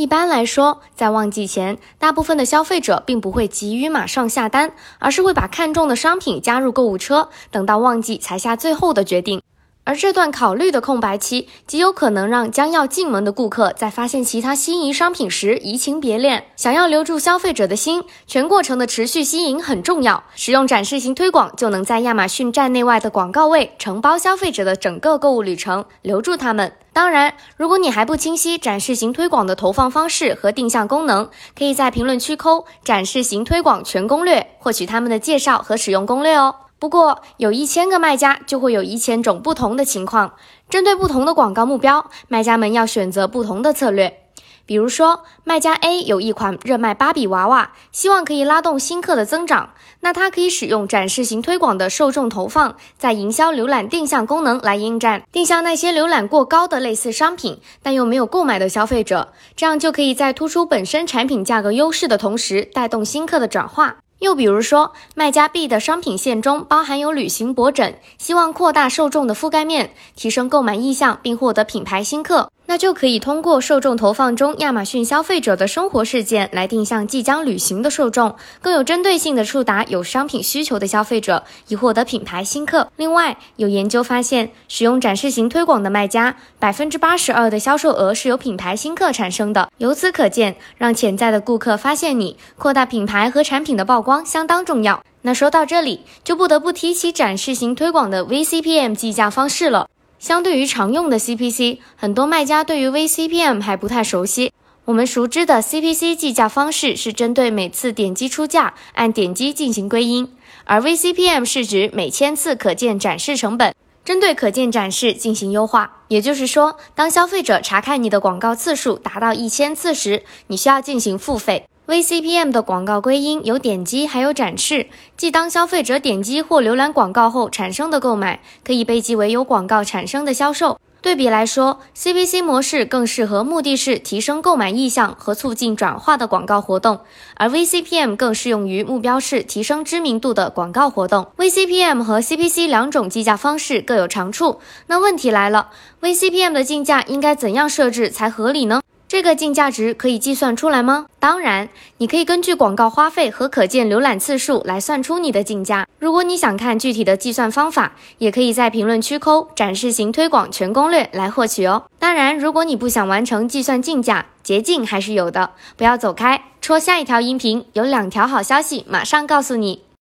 一般来说，在旺季前，大部分的消费者并不会急于马上下单，而是会把看中的商品加入购物车，等到旺季才下最后的决定。而这段考虑的空白期，极有可能让将要进门的顾客在发现其他心仪商品时移情别恋。想要留住消费者的心，全过程的持续吸引很重要。使用展示型推广，就能在亚马逊站内外的广告位承包消费者的整个购物旅程，留住他们。当然，如果你还不清晰展示型推广的投放方式和定向功能，可以在评论区扣“展示型推广全攻略”，获取他们的介绍和使用攻略哦。不过，有一千个卖家，就会有一千种不同的情况。针对不同的广告目标，卖家们要选择不同的策略。比如说，卖家 A 有一款热卖芭比娃娃，希望可以拉动新客的增长，那他可以使用展示型推广的受众投放，在营销浏览定向功能来应战，定向那些浏览过高的类似商品，但又没有购买的消费者，这样就可以在突出本身产品价格优势的同时，带动新客的转化。又比如说，卖家 B 的商品线中包含有旅行脖枕，希望扩大受众的覆盖面，提升购买意向，并获得品牌新客。那就可以通过受众投放中亚马逊消费者的生活事件来定向即将旅行的受众，更有针对性的触达有商品需求的消费者，以获得品牌新客。另外，有研究发现，使用展示型推广的卖家，百分之八十二的销售额是由品牌新客产生的。由此可见，让潜在的顾客发现你，扩大品牌和产品的曝光相当重要。那说到这里，就不得不提起展示型推广的 VCPM 计价方式了。相对于常用的 CPC，很多卖家对于 VCPM 还不太熟悉。我们熟知的 CPC 计价方式是针对每次点击出价按点击进行归因，而 VCPM 是指每千次可见展示成本，针对可见展示进行优化。也就是说，当消费者查看你的广告次数达到一千次时，你需要进行付费。VCPM 的广告归因有点击，还有展示。即当消费者点击或浏览广告后产生的购买，可以被记为由广告产生的销售。对比来说，CPC 模式更适合目的是提升购买意向和促进转化的广告活动，而 VCPM 更适用于目标是提升知名度的广告活动。VCPM 和 CPC 两种计价方式各有长处。那问题来了，VCPM 的竞价应该怎样设置才合理呢？这个净价值可以计算出来吗？当然，你可以根据广告花费和可见浏览次数来算出你的竞价。如果你想看具体的计算方法，也可以在评论区扣“展示型推广全攻略”来获取哦。当然，如果你不想完成计算竞价，捷径还是有的。不要走开，戳下一条音频，有两条好消息马上告诉你。